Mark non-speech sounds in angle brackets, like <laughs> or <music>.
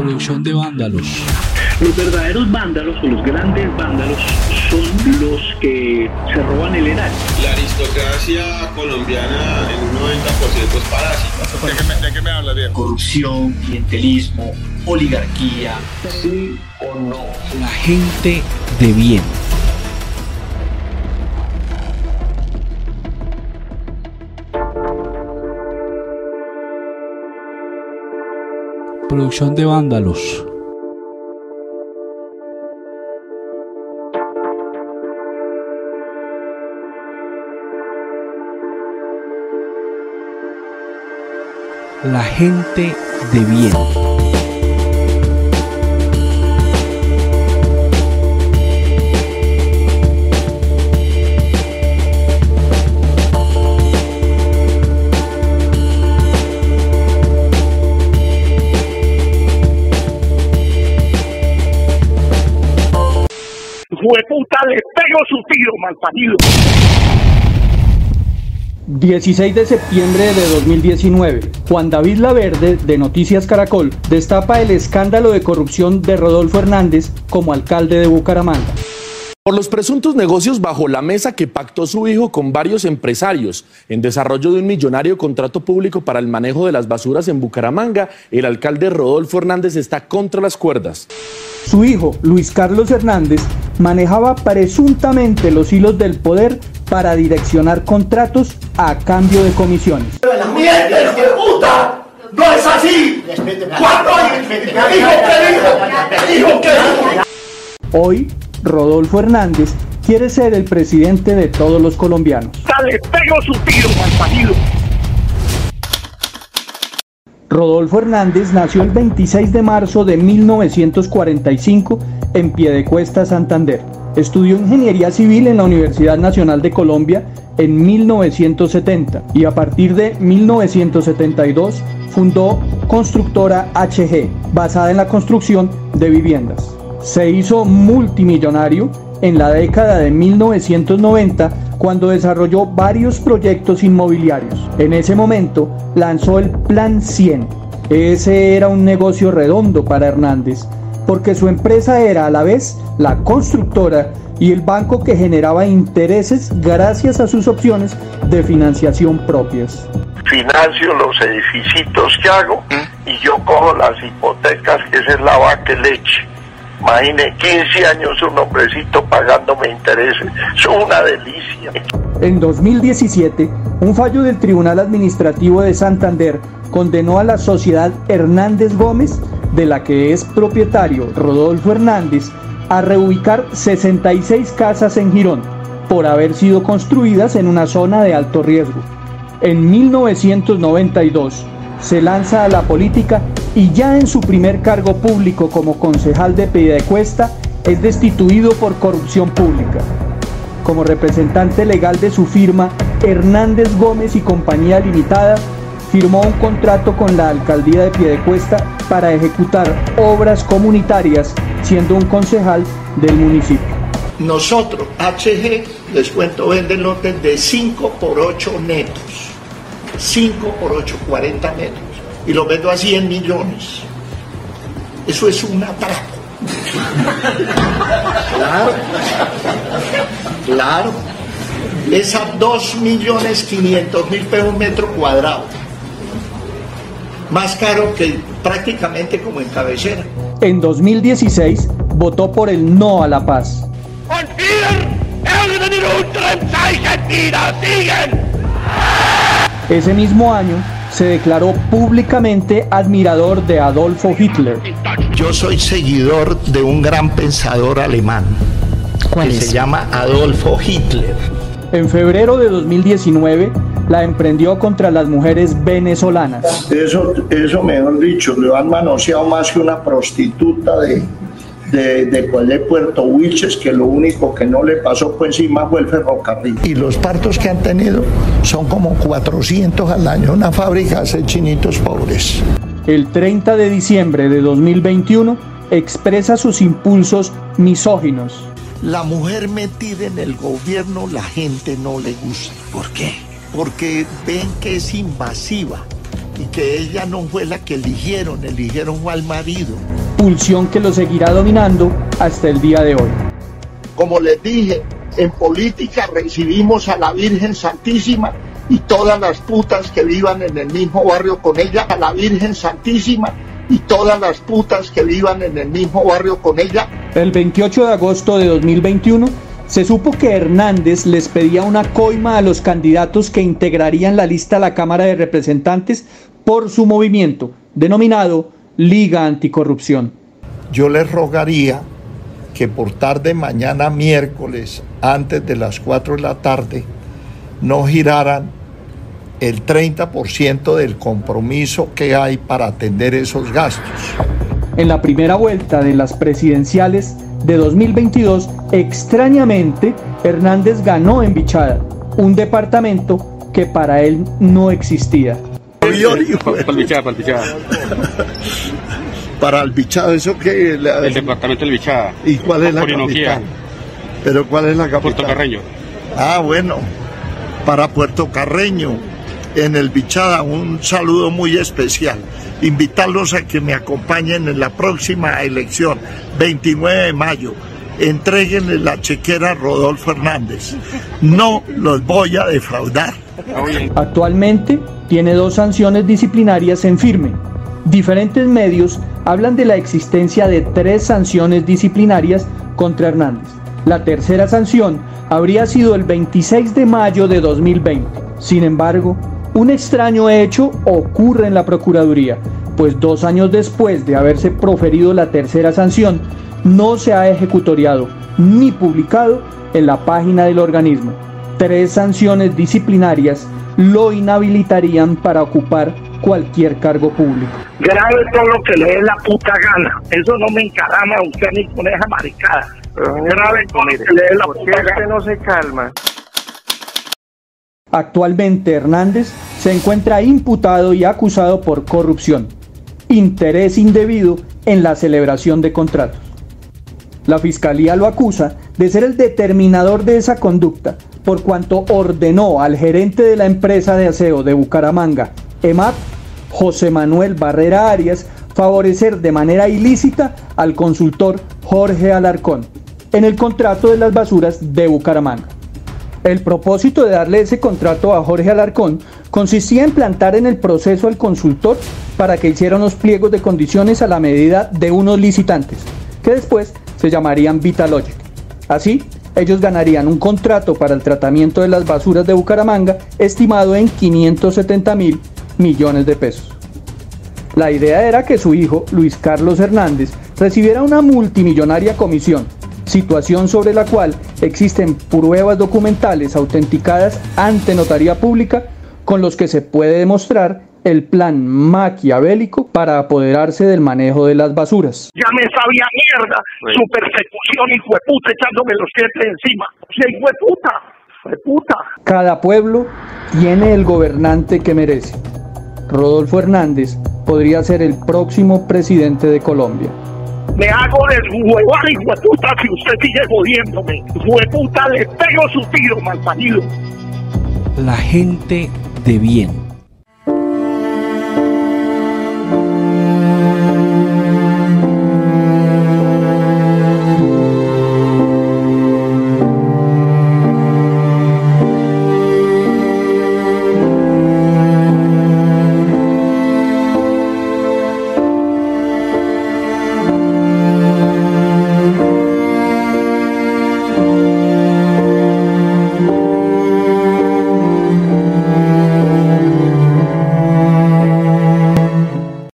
Producción de vándalos. Los verdaderos vándalos o los grandes vándalos son los que se roban el erario. La aristocracia colombiana en un 90% es parásita. ¿De qué me, de qué me hablas, bien? Corrupción, clientelismo, oligarquía. ¿Sí o no? La gente de bien. Producción de vándalos. La gente de bien. Le su tiro, malparido. 16 de septiembre de 2019, Juan David Laverde, de Noticias Caracol, destapa el escándalo de corrupción de Rodolfo Hernández como alcalde de Bucaramanga. Por los presuntos negocios bajo la mesa que pactó su hijo con varios empresarios en desarrollo de un millonario contrato público para el manejo de las basuras en Bucaramanga, el alcalde Rodolfo Hernández está contra las cuerdas. Su hijo, Luis Carlos Hernández, manejaba presuntamente los hilos del poder para direccionar contratos a cambio de comisiones. ¡Mientes de puta! ¡No es así! ¿Cuándo? ¡Dijo que dijo! ¡Dijo que dijo! Hoy, Rodolfo Hernández quiere ser el presidente de todos los colombianos. Le pego su tiro, malparido. Rodolfo Hernández nació el 26 de marzo de 1945 en Piedecuesta, Santander. Estudió ingeniería civil en la Universidad Nacional de Colombia en 1970 y a partir de 1972 fundó Constructora HG, basada en la construcción de viviendas. Se hizo multimillonario en la década de 1990 cuando desarrolló varios proyectos inmobiliarios. En ese momento lanzó el Plan 100. Ese era un negocio redondo para Hernández, porque su empresa era a la vez la constructora y el banco que generaba intereses gracias a sus opciones de financiación propias. Financio los edificios que hago y yo cojo las hipotecas, esa es la vaca leche. Imagine 15 años un hombrecito pagándome intereses. Es una delicia. En 2017, un fallo del Tribunal Administrativo de Santander condenó a la sociedad Hernández Gómez, de la que es propietario Rodolfo Hernández, a reubicar 66 casas en Girón por haber sido construidas en una zona de alto riesgo. En 1992 se lanza a la política y ya en su primer cargo público como concejal de Piedecuesta es destituido por corrupción pública. Como representante legal de su firma, Hernández Gómez y Compañía Limitada firmó un contrato con la alcaldía de Piedecuesta para ejecutar obras comunitarias siendo un concejal del municipio. Nosotros, HG, les cuento, venden lotes de 5 por 8 netos. 5 por 8, 40 metros. Y lo vendo a 100 millones. Eso es un atraco. <laughs> Claro. Claro. Es a 2 millones 500 mil pesos metro cuadrado. Más caro que prácticamente como en cabecera. En 2016 votó por el no a la paz. Ese mismo año se declaró públicamente admirador de Adolfo Hitler. Yo soy seguidor de un gran pensador alemán que se llama Adolfo Hitler. En febrero de 2019 la emprendió contra las mujeres venezolanas. Eso, eso mejor dicho, lo han manoseado más que una prostituta de, de, de, pues, de Puerto Wilches, que lo único que no le pasó por encima fue el ferrocarril. Y los partos que han tenido son como 400 al año. Una fábrica hace chinitos pobres. El 30 de diciembre de 2021 expresa sus impulsos misóginos. La mujer metida en el gobierno, la gente no le gusta. ¿Por qué? Porque ven que es invasiva y que ella no fue la que eligieron, eligieron fue al marido. Pulsión que lo seguirá dominando hasta el día de hoy. Como les dije, en política recibimos a la Virgen Santísima y todas las putas que vivan en el mismo barrio con ella, a la Virgen Santísima y todas las putas que vivan en el mismo barrio con ella. El 28 de agosto de 2021 se supo que Hernández les pedía una coima a los candidatos que integrarían la lista a la Cámara de Representantes por su movimiento, denominado Liga Anticorrupción. Yo les rogaría que por tarde mañana miércoles, antes de las 4 de la tarde, no giraran el 30% del compromiso que hay para atender esos gastos. En la primera vuelta de las presidenciales de 2022, extrañamente, Hernández ganó en Bichada, un departamento que para él no existía. Para el Bichada, para el Bichada. Para el Bichada, ¿eso qué? El departamento del Bichada. ¿Y cuál es la capital? ¿Pero cuál es la capital? Puerto Carreño. Ah, bueno, para Puerto Carreño, en el Bichada, un saludo muy especial. Invitarlos a que me acompañen en la próxima elección, 29 de mayo. Entréguenle la chequera a Rodolfo Hernández. No los voy a defraudar. Actualmente tiene dos sanciones disciplinarias en firme. Diferentes medios hablan de la existencia de tres sanciones disciplinarias contra Hernández. La tercera sanción habría sido el 26 de mayo de 2020. Sin embargo, un extraño hecho ocurre en la Procuraduría, pues dos años después de haberse proferido la tercera sanción, no se ha ejecutoriado ni publicado en la página del organismo. Tres sanciones disciplinarias lo inhabilitarían para ocupar cualquier cargo público. Grabe todo lo que le dé la puta gana. Eso no me encarama a usted ni con esa maricada. Grabe todo lo que le dé la puta gana. no se calma? Actualmente Hernández se encuentra imputado y acusado por corrupción, interés indebido en la celebración de contratos. La fiscalía lo acusa de ser el determinador de esa conducta, por cuanto ordenó al gerente de la empresa de aseo de Bucaramanga, EMAP, José Manuel Barrera Arias, favorecer de manera ilícita al consultor Jorge Alarcón en el contrato de las basuras de Bucaramanga. El propósito de darle ese contrato a Jorge Alarcón consistía en plantar en el proceso al consultor para que hiciera unos pliegos de condiciones a la medida de unos licitantes, que después se llamarían Vitalogic. Así, ellos ganarían un contrato para el tratamiento de las basuras de Bucaramanga estimado en 570 mil millones de pesos. La idea era que su hijo, Luis Carlos Hernández, recibiera una multimillonaria comisión, situación sobre la cual existen pruebas documentales autenticadas ante notaría pública con los que se puede demostrar el plan maquiavélico para apoderarse del manejo de las basuras. Ya me sabía mierda su persecución, hijo de puta, echándome los dientes encima. Sí, hijo de puta, hijo de puta. Cada pueblo tiene el gobernante que merece. Rodolfo Hernández podría ser el próximo presidente de Colombia. Me hago deshuevar, hijo de puta, si usted sigue jodiéndome. Hijo de puta, le pego su tiro, malparido. La gente de bien.